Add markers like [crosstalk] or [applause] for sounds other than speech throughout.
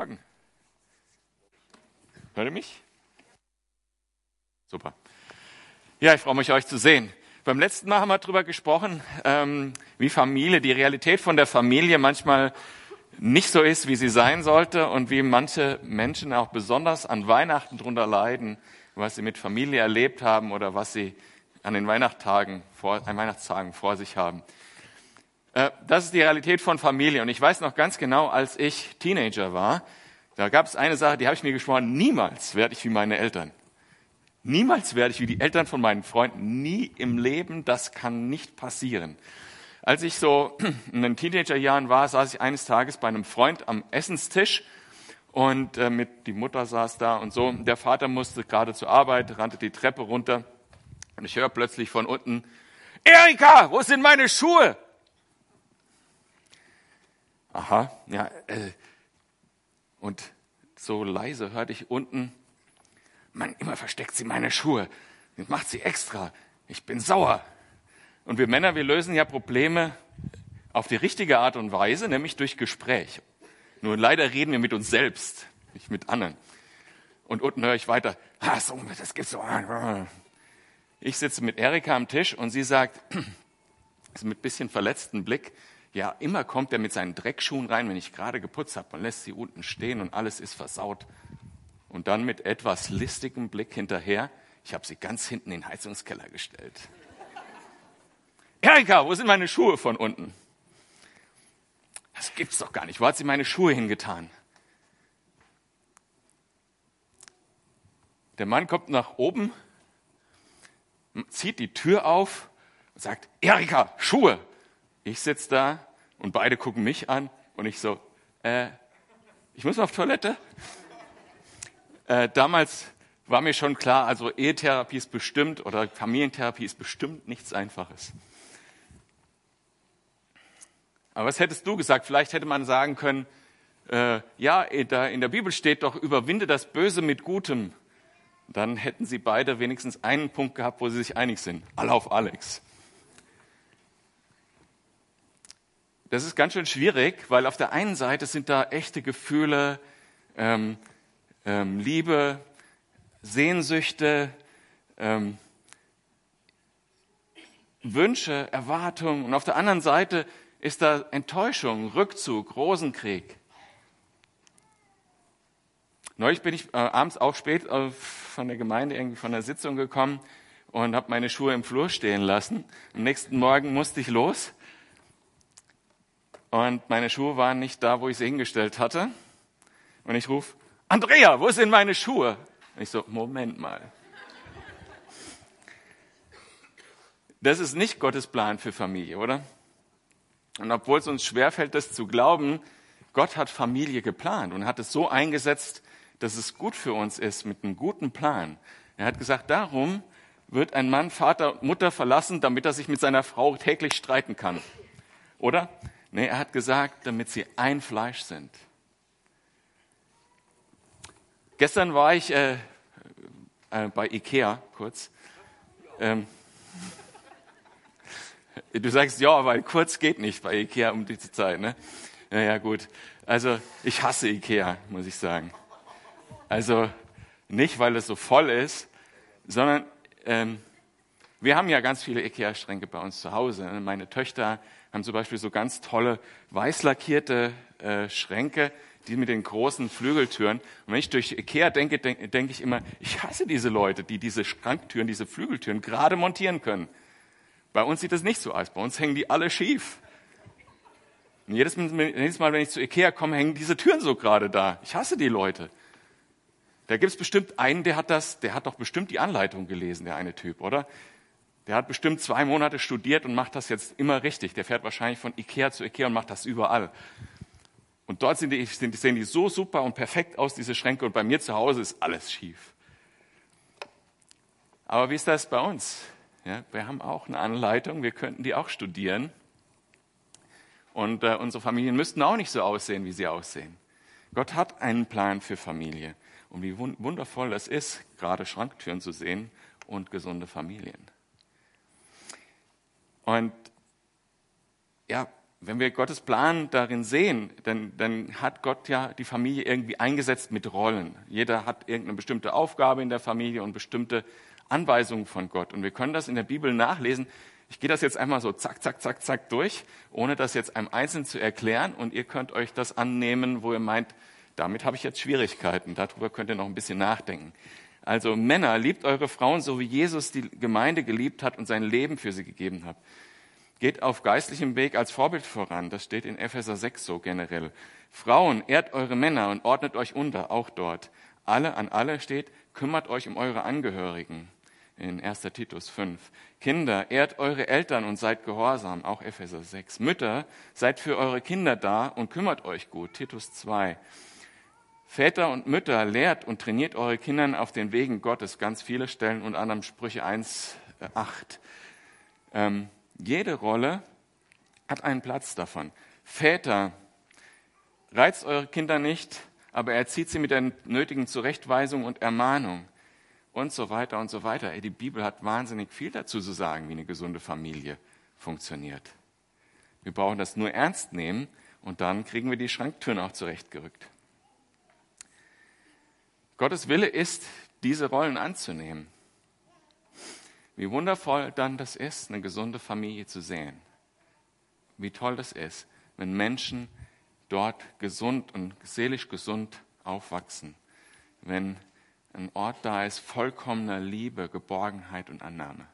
Morgen. Hört ihr mich? Super. Ja, ich freue mich, euch zu sehen. Beim letzten Mal haben wir darüber gesprochen, ähm, wie Familie, die Realität von der Familie manchmal nicht so ist, wie sie sein sollte und wie manche Menschen auch besonders an Weihnachten drunter leiden, was sie mit Familie erlebt haben oder was sie an den Weihnachtstagen vor, an Weihnachtstagen vor sich haben. Äh, das ist die Realität von Familie. Und ich weiß noch ganz genau, als ich Teenager war, da gab es eine Sache, die habe ich mir geschworen, niemals werde ich wie meine Eltern. Niemals werde ich wie die Eltern von meinen Freunden. Nie im Leben, das kann nicht passieren. Als ich so [clears throat] in den Teenagerjahren war, saß ich eines Tages bei einem Freund am Essenstisch und äh, mit die Mutter saß da und so. Der Vater musste gerade zur Arbeit, rannte die Treppe runter und ich höre plötzlich von unten: Erika, wo sind meine Schuhe? Aha, ja. Äh, und so leise hörte ich unten: Mann, immer versteckt sie meine Schuhe. Macht sie extra. Ich bin sauer. Und wir Männer, wir lösen ja Probleme auf die richtige Art und Weise, nämlich durch Gespräch. Nur leider reden wir mit uns selbst, nicht mit anderen. Und unten höre ich weiter, ah, so, das gibt's so. Ich sitze mit Erika am Tisch und sie sagt, [clears throat] mit bisschen verletztem Blick, ja, immer kommt er mit seinen Dreckschuhen rein, wenn ich gerade geputzt habe und lässt sie unten stehen und alles ist versaut. Und dann mit etwas listigem Blick hinterher, ich habe sie ganz hinten in den Heizungskeller gestellt. Erika, wo sind meine Schuhe von unten? Das gibt's doch gar nicht. Wo hat sie meine Schuhe hingetan? Der Mann kommt nach oben, zieht die Tür auf und sagt, Erika, Schuhe. Ich sitze da und beide gucken mich an und ich so, äh, ich muss mal auf Toilette. Äh, damals war mir schon klar, also Ehetherapie ist bestimmt oder Familientherapie ist bestimmt nichts Einfaches. Aber was hättest du gesagt? Vielleicht hätte man sagen können, äh, ja, in der Bibel steht doch, überwinde das Böse mit Gutem. Dann hätten sie beide wenigstens einen Punkt gehabt, wo sie sich einig sind. Alle auf Alex. Das ist ganz schön schwierig, weil auf der einen Seite sind da echte Gefühle, ähm, ähm, Liebe, Sehnsüchte, ähm, Wünsche, Erwartungen. Und auf der anderen Seite ist da Enttäuschung, Rückzug, Rosenkrieg. Neulich bin ich äh, abends auch spät äh, von der Gemeinde, irgendwie von der Sitzung gekommen und habe meine Schuhe im Flur stehen lassen. Am nächsten Morgen musste ich los und meine Schuhe waren nicht da, wo ich sie hingestellt hatte. Und ich rufe, Andrea, wo sind meine Schuhe? Und ich so, Moment mal. Das ist nicht Gottes Plan für Familie, oder? Und obwohl es uns schwerfällt, das zu glauben, Gott hat Familie geplant und hat es so eingesetzt, dass es gut für uns ist, mit einem guten Plan. Er hat gesagt, darum wird ein Mann Vater und Mutter verlassen, damit er sich mit seiner Frau täglich streiten kann. Oder? Nee, er hat gesagt, damit sie ein Fleisch sind. Gestern war ich äh, äh, bei Ikea kurz. Ähm, Du sagst ja, weil kurz geht nicht bei Ikea um diese Zeit. Ne? Naja, gut. Also ich hasse Ikea, muss ich sagen. Also nicht, weil es so voll ist, sondern ähm, wir haben ja ganz viele Ikea-Schränke bei uns zu Hause. Ne? Meine Töchter haben zum Beispiel so ganz tolle weiß lackierte äh, Schränke, die mit den großen Flügeltüren. Und wenn ich durch Ikea denke, denke, denke ich immer, ich hasse diese Leute, die diese Schranktüren, diese Flügeltüren gerade montieren können. Bei uns sieht das nicht so aus. Bei uns hängen die alle schief. Und jedes, Mal, wenn ich zu Ikea komme, hängen diese Türen so gerade da. Ich hasse die Leute. Da gibt es bestimmt einen, der hat das, der hat doch bestimmt die Anleitung gelesen, der eine Typ, oder? Der hat bestimmt zwei Monate studiert und macht das jetzt immer richtig. Der fährt wahrscheinlich von Ikea zu Ikea und macht das überall. Und dort sind die, sind, sehen die so super und perfekt aus, diese Schränke. Und bei mir zu Hause ist alles schief. Aber wie ist das bei uns? Ja, wir haben auch eine Anleitung, wir könnten die auch studieren. Und äh, unsere Familien müssten auch nicht so aussehen, wie sie aussehen. Gott hat einen Plan für Familie. Und wie wundervoll es ist, gerade Schranktüren zu sehen und gesunde Familien. Und ja, wenn wir Gottes Plan darin sehen, dann, dann hat Gott ja die Familie irgendwie eingesetzt mit Rollen. Jeder hat irgendeine bestimmte Aufgabe in der Familie und bestimmte Anweisungen von Gott. Und wir können das in der Bibel nachlesen. Ich gehe das jetzt einmal so zack, zack, zack, zack durch, ohne das jetzt einem Einzelnen zu erklären. Und ihr könnt euch das annehmen, wo ihr meint, damit habe ich jetzt Schwierigkeiten. Darüber könnt ihr noch ein bisschen nachdenken. Also Männer, liebt eure Frauen, so wie Jesus die Gemeinde geliebt hat und sein Leben für sie gegeben hat. Geht auf geistlichem Weg als Vorbild voran. Das steht in Epheser 6 so generell. Frauen, ehrt eure Männer und ordnet euch unter, auch dort. Alle an alle steht, kümmert euch um eure Angehörigen. In 1. Titus 5. Kinder, ehrt eure Eltern und seid gehorsam, auch Epheser 6. Mütter, seid für eure Kinder da und kümmert euch gut, Titus 2. Väter und Mütter, lehrt und trainiert eure Kinder auf den Wegen Gottes, ganz viele Stellen, und anderem Sprüche 1, 8. Ähm, jede Rolle hat einen Platz davon. Väter, reizt eure Kinder nicht, aber erzieht sie mit der nötigen Zurechtweisung und Ermahnung und so weiter und so weiter. Die Bibel hat wahnsinnig viel dazu zu sagen, wie eine gesunde Familie funktioniert. Wir brauchen das nur ernst nehmen und dann kriegen wir die Schranktüren auch zurechtgerückt. Gottes Wille ist, diese Rollen anzunehmen. Wie wundervoll dann das ist, eine gesunde Familie zu sehen. Wie toll das ist, wenn Menschen dort gesund und seelisch gesund aufwachsen. Wenn ein Ort da ist vollkommener Liebe, Geborgenheit und Annahme.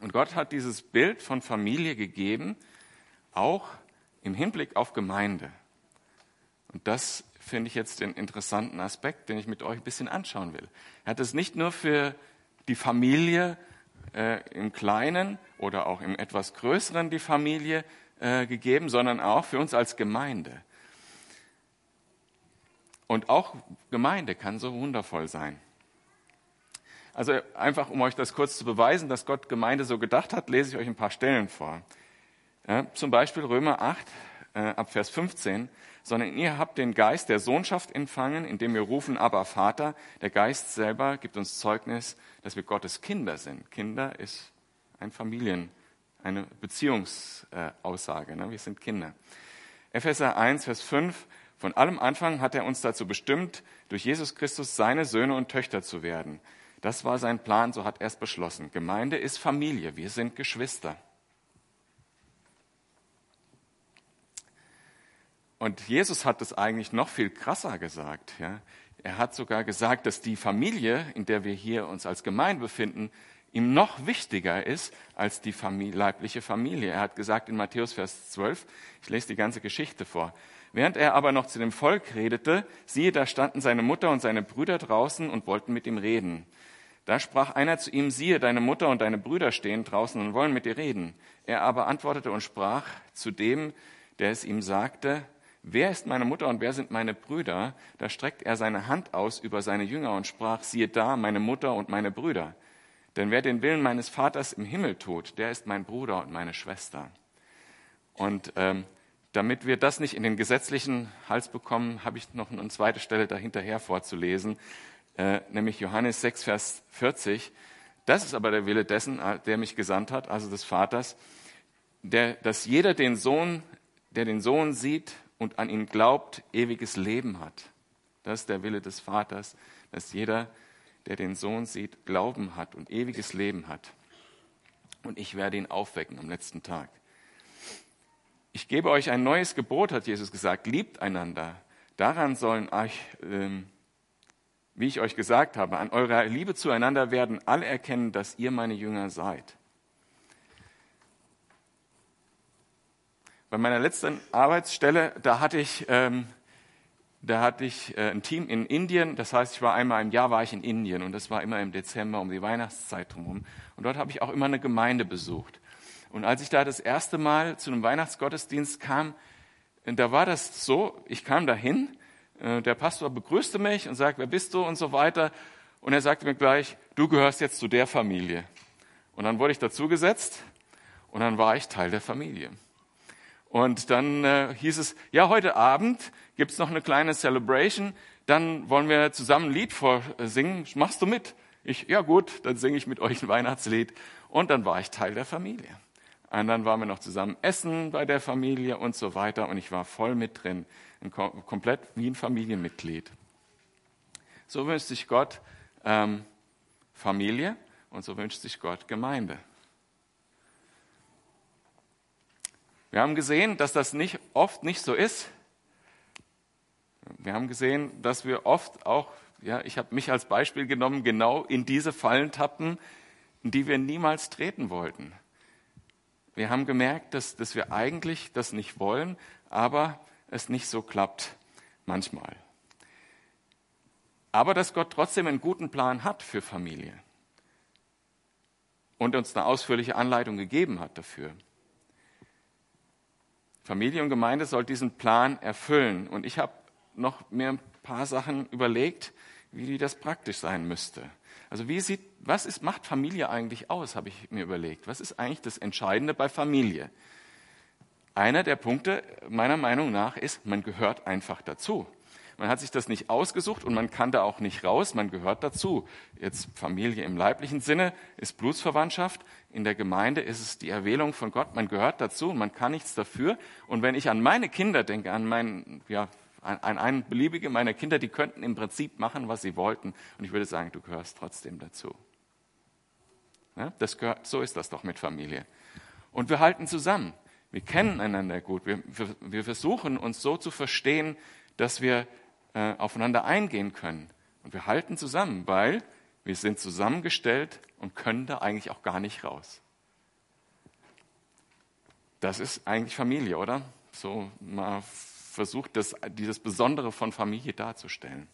Und Gott hat dieses Bild von Familie gegeben, auch im Hinblick auf Gemeinde. Und das finde ich jetzt den interessanten Aspekt, den ich mit euch ein bisschen anschauen will. Er hat es nicht nur für die Familie äh, im Kleinen oder auch im etwas Größeren die Familie äh, gegeben, sondern auch für uns als Gemeinde. Und auch Gemeinde kann so wundervoll sein. Also einfach, um euch das kurz zu beweisen, dass Gott Gemeinde so gedacht hat, lese ich euch ein paar Stellen vor. Ja, zum Beispiel Römer 8 äh, ab Vers 15 sondern ihr habt den Geist der Sohnschaft empfangen, indem wir rufen, aber Vater. Der Geist selber gibt uns Zeugnis, dass wir Gottes Kinder sind. Kinder ist ein Familien, eine Beziehungsaussage. Ne? Wir sind Kinder. Epheser 1, Vers 5. Von allem Anfang hat er uns dazu bestimmt, durch Jesus Christus seine Söhne und Töchter zu werden. Das war sein Plan, so hat er es beschlossen. Gemeinde ist Familie, wir sind Geschwister. Und Jesus hat es eigentlich noch viel krasser gesagt. Ja. Er hat sogar gesagt, dass die Familie, in der wir hier uns als Gemeinde befinden, ihm noch wichtiger ist als die Familie, leibliche Familie. Er hat gesagt in Matthäus Vers 12, ich lese die ganze Geschichte vor. Während er aber noch zu dem Volk redete, siehe, da standen seine Mutter und seine Brüder draußen und wollten mit ihm reden. Da sprach einer zu ihm, siehe, deine Mutter und deine Brüder stehen draußen und wollen mit dir reden. Er aber antwortete und sprach zu dem, der es ihm sagte, wer ist meine Mutter und wer sind meine Brüder? Da streckt er seine Hand aus über seine Jünger und sprach, siehe da, meine Mutter und meine Brüder. Denn wer den Willen meines Vaters im Himmel tut, der ist mein Bruder und meine Schwester. Und ähm, damit wir das nicht in den gesetzlichen Hals bekommen, habe ich noch eine zweite Stelle dahinterher vorzulesen, äh, nämlich Johannes 6, Vers 40. Das ist aber der Wille dessen, äh, der mich gesandt hat, also des Vaters, der, dass jeder den Sohn, der den Sohn sieht und an ihn glaubt, ewiges Leben hat. Das ist der Wille des Vaters, dass jeder, der den Sohn sieht, Glauben hat und ewiges Leben hat. Und ich werde ihn aufwecken am letzten Tag. Ich gebe euch ein neues Gebot, hat Jesus gesagt, liebt einander. Daran sollen euch, ähm, wie ich euch gesagt habe, an eurer Liebe zueinander werden alle erkennen, dass ihr meine Jünger seid. Bei meiner letzten Arbeitsstelle, da hatte ich, ähm, da hatte ich äh, ein Team in Indien. Das heißt, ich war einmal im Jahr war ich in Indien und das war immer im Dezember um die Weihnachtszeit herum. Und dort habe ich auch immer eine Gemeinde besucht. Und als ich da das erste Mal zu einem Weihnachtsgottesdienst kam, da war das so, ich kam dahin, äh, der Pastor begrüßte mich und sagte, wer bist du und so weiter. Und er sagte mir gleich, du gehörst jetzt zu der Familie. Und dann wurde ich dazugesetzt und dann war ich Teil der Familie. Und dann äh, hieß es, ja, heute Abend gibt's noch eine kleine Celebration, dann wollen wir zusammen ein Lied vorsingen. Machst du mit? Ich, ja gut, dann singe ich mit euch ein Weihnachtslied. Und dann war ich Teil der Familie. Und dann waren wir noch zusammen essen bei der Familie und so weiter. Und ich war voll mit drin, komplett wie ein Familienmitglied. So wünscht sich Gott ähm, Familie und so wünscht sich Gott Gemeinde. Wir haben gesehen, dass das nicht, oft nicht so ist. Wir haben gesehen, dass wir oft auch, ja, ich habe mich als Beispiel genommen, genau in diese Fallen tappen, in die wir niemals treten wollten. Wir haben gemerkt, dass, dass wir eigentlich das nicht wollen, aber es nicht so klappt manchmal. Aber dass Gott trotzdem einen guten Plan hat für Familie und uns eine ausführliche Anleitung gegeben hat dafür. Familie und Gemeinde soll diesen Plan erfüllen. Und ich habe noch mir ein paar Sachen überlegt, wie das praktisch sein müsste. Also wie sieht, was ist, macht Familie eigentlich aus, habe ich mir überlegt. Was ist eigentlich das Entscheidende bei Familie? Einer der Punkte meiner Meinung nach ist, man gehört einfach dazu. Man hat sich das nicht ausgesucht und man kann da auch nicht raus, man gehört dazu. Jetzt Familie im leiblichen Sinne ist Blutsverwandtschaft, in der Gemeinde ist es die Erwählung von Gott, man gehört dazu und man kann nichts dafür. Und wenn ich an meine Kinder denke, an meinen, ja, an einen beliebigen meiner Kinder, die könnten im Prinzip machen, was sie wollten. Und ich würde sagen, du gehörst trotzdem dazu. Ja, das gehört, so ist das doch mit Familie. Und wir halten zusammen. Wir kennen einander gut. Wir, wir, wir versuchen uns so zu verstehen, dass wir äh, aufeinander eingehen können. Und wir halten zusammen, weil wir sind zusammengestellt und können da eigentlich auch gar nicht raus. Das ist eigentlich Familie, oder? So mal versucht, das, dieses Besondere von Familie darzustellen.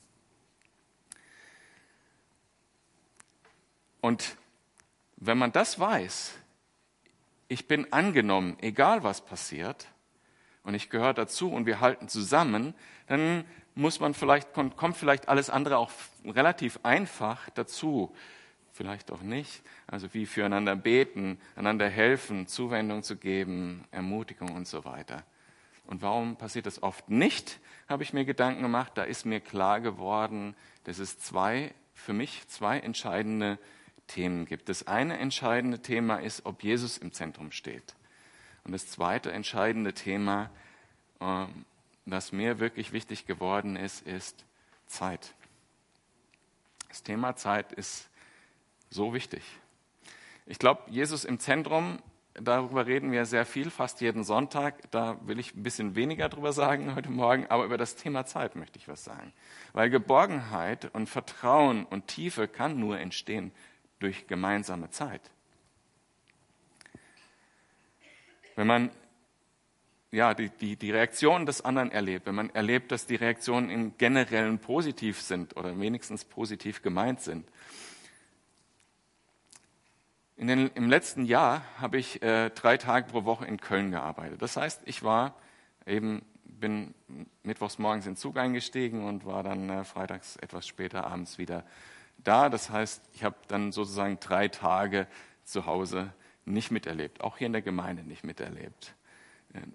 Und wenn man das weiß, ich bin angenommen, egal was passiert, und ich gehöre dazu und wir halten zusammen, dann muss man vielleicht, kommt vielleicht alles andere auch relativ einfach dazu. Vielleicht auch nicht. Also wie füreinander beten, einander helfen, Zuwendung zu geben, Ermutigung und so weiter. Und warum passiert das oft nicht, habe ich mir Gedanken gemacht. Da ist mir klar geworden, dass es zwei, für mich zwei entscheidende Themen gibt. Das eine entscheidende Thema ist, ob Jesus im Zentrum steht. Und das zweite entscheidende Thema, ähm, das mir wirklich wichtig geworden ist, ist Zeit. Das Thema Zeit ist so wichtig. Ich glaube, Jesus im Zentrum, darüber reden wir sehr viel, fast jeden Sonntag. Da will ich ein bisschen weniger drüber sagen heute Morgen, aber über das Thema Zeit möchte ich was sagen. Weil Geborgenheit und Vertrauen und Tiefe kann nur entstehen durch gemeinsame Zeit. Wenn man ja, die, die, die Reaktion des anderen erlebt, wenn man erlebt, dass die Reaktionen im Generellen positiv sind oder wenigstens positiv gemeint sind. In den, Im letzten Jahr habe ich äh, drei Tage pro Woche in Köln gearbeitet. Das heißt, ich war eben, bin mittwochs morgens in den Zug eingestiegen und war dann äh, freitags etwas später abends wieder da. Das heißt, ich habe dann sozusagen drei Tage zu Hause nicht miterlebt, auch hier in der Gemeinde nicht miterlebt.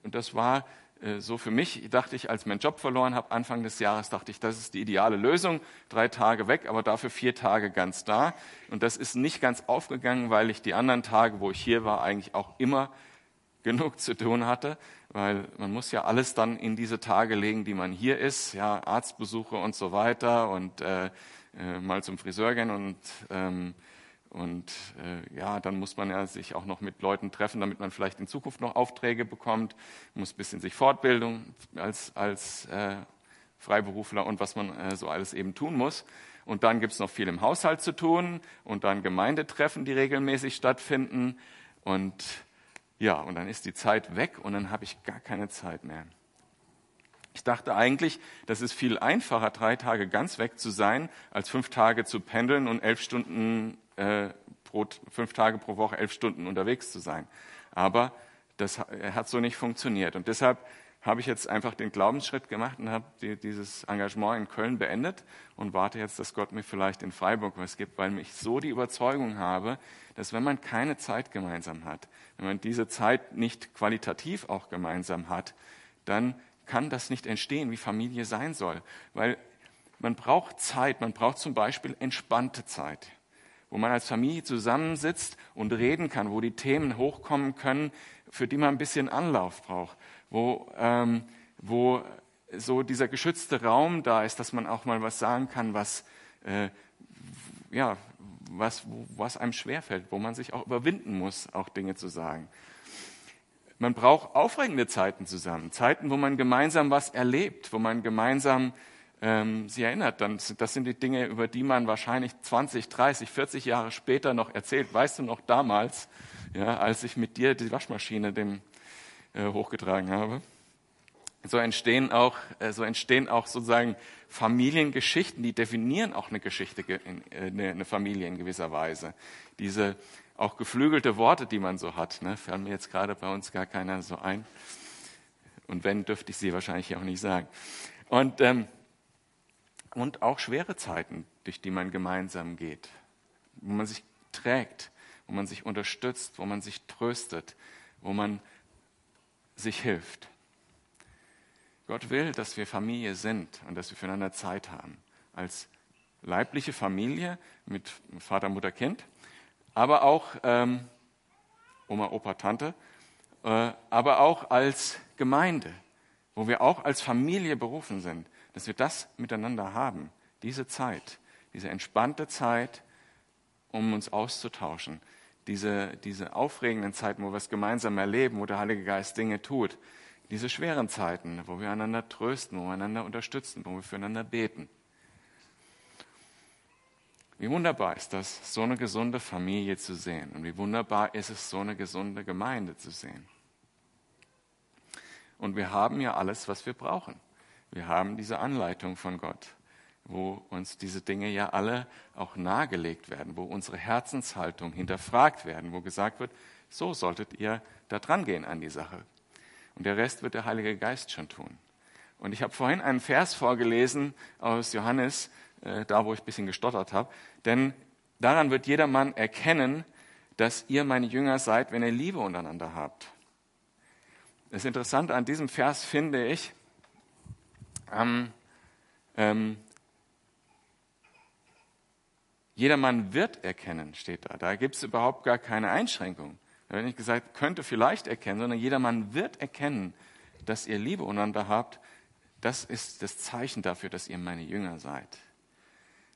Und das war äh, so für mich, dachte ich, als ich meinen Job verloren habe, Anfang des Jahres, dachte ich, das ist die ideale Lösung. Drei Tage weg, aber dafür vier Tage ganz da. Und das ist nicht ganz aufgegangen, weil ich die anderen Tage, wo ich hier war, eigentlich auch immer [laughs] genug zu tun hatte, weil man muss ja alles dann in diese Tage legen, die man hier ist, ja, Arztbesuche und so weiter und äh, äh, mal zum Friseur gehen und ähm, und äh, ja, dann muss man ja sich auch noch mit Leuten treffen, damit man vielleicht in Zukunft noch Aufträge bekommt, muss ein bisschen sich Fortbildung als, als äh, Freiberufler und was man äh, so alles eben tun muss. Und dann gibt es noch viel im Haushalt zu tun und dann Gemeindetreffen, die regelmäßig stattfinden. Und ja, und dann ist die Zeit weg und dann habe ich gar keine Zeit mehr. Ich dachte eigentlich, das ist viel einfacher, drei Tage ganz weg zu sein, als fünf Tage zu pendeln und elf Stunden äh, pro, fünf Tage pro Woche elf Stunden unterwegs zu sein. Aber das hat so nicht funktioniert. Und deshalb habe ich jetzt einfach den Glaubensschritt gemacht und habe die, dieses Engagement in Köln beendet und warte jetzt, dass Gott mir vielleicht in Freiburg was gibt, weil ich so die Überzeugung habe, dass wenn man keine Zeit gemeinsam hat, wenn man diese Zeit nicht qualitativ auch gemeinsam hat, dann kann das nicht entstehen, wie Familie sein soll. Weil man braucht Zeit, man braucht zum Beispiel entspannte Zeit. Wo man als Familie zusammensitzt und reden kann, wo die Themen hochkommen können, für die man ein bisschen Anlauf braucht, wo, ähm, wo so dieser geschützte Raum da ist, dass man auch mal was sagen kann, was, äh, ja, was, was einem schwerfällt, wo man sich auch überwinden muss, auch Dinge zu sagen. Man braucht aufregende Zeiten zusammen, Zeiten, wo man gemeinsam was erlebt, wo man gemeinsam ähm, sie erinnert. Dann, das sind die Dinge, über die man wahrscheinlich 20, 30, 40 Jahre später noch erzählt. Weißt du noch damals, ja, als ich mit dir die Waschmaschine dem, äh, hochgetragen habe? So entstehen, auch, äh, so entstehen auch sozusagen Familiengeschichten, die definieren auch eine Geschichte, äh, eine Familie in gewisser Weise. Diese auch geflügelte Worte, die man so hat, ne, fallen mir jetzt gerade bei uns gar keiner so ein. Und wenn, dürfte ich sie wahrscheinlich auch nicht sagen. Und ähm, und auch schwere Zeiten, durch die man gemeinsam geht, wo man sich trägt, wo man sich unterstützt, wo man sich tröstet, wo man sich hilft. Gott will, dass wir Familie sind und dass wir füreinander Zeit haben. Als leibliche Familie mit Vater, Mutter, Kind, aber auch ähm, Oma, Opa, Tante, äh, aber auch als Gemeinde, wo wir auch als Familie berufen sind dass wir das miteinander haben, diese Zeit, diese entspannte Zeit, um uns auszutauschen, diese, diese aufregenden Zeiten, wo wir es gemeinsam erleben, wo der Heilige Geist Dinge tut, diese schweren Zeiten, wo wir einander trösten, wo wir einander unterstützen, wo wir füreinander beten. Wie wunderbar ist das, so eine gesunde Familie zu sehen. Und wie wunderbar ist es, so eine gesunde Gemeinde zu sehen. Und wir haben ja alles, was wir brauchen. Wir haben diese Anleitung von Gott, wo uns diese Dinge ja alle auch nahegelegt werden, wo unsere Herzenshaltung hinterfragt werden, wo gesagt wird, so solltet ihr da dran gehen an die Sache. Und der Rest wird der Heilige Geist schon tun. Und ich habe vorhin einen Vers vorgelesen aus Johannes, äh, da wo ich ein bisschen gestottert habe. Denn daran wird jedermann erkennen, dass ihr meine Jünger seid, wenn ihr Liebe untereinander habt. Das Interessante an diesem Vers finde ich, ähm, ähm, jedermann wird erkennen, steht da. Da gibt es überhaupt gar keine Einschränkung. Da wird nicht gesagt, könnte vielleicht erkennen, sondern jedermann wird erkennen, dass ihr Liebe untereinander habt. Das ist das Zeichen dafür, dass ihr meine Jünger seid.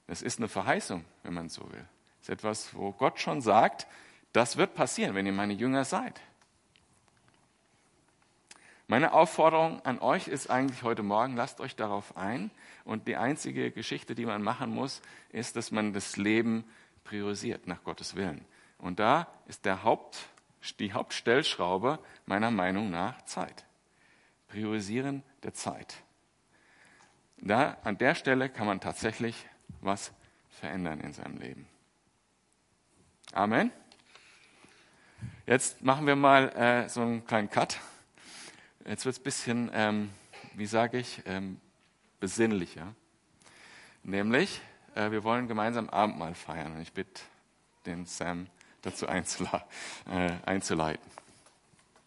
Das ist eine Verheißung, wenn man so will. Das ist etwas, wo Gott schon sagt, das wird passieren, wenn ihr meine Jünger seid. Meine Aufforderung an euch ist eigentlich heute Morgen, lasst euch darauf ein. Und die einzige Geschichte, die man machen muss, ist, dass man das Leben priorisiert nach Gottes Willen. Und da ist der Haupt, die Hauptstellschraube meiner Meinung nach Zeit. Priorisieren der Zeit. Da, an der Stelle kann man tatsächlich was verändern in seinem Leben. Amen. Jetzt machen wir mal äh, so einen kleinen Cut. Jetzt wird es ein bisschen, ähm, wie sage ich, ähm, besinnlicher. Nämlich, äh, wir wollen gemeinsam Abendmahl feiern. Und ich bitte den Sam dazu äh, einzuleiten.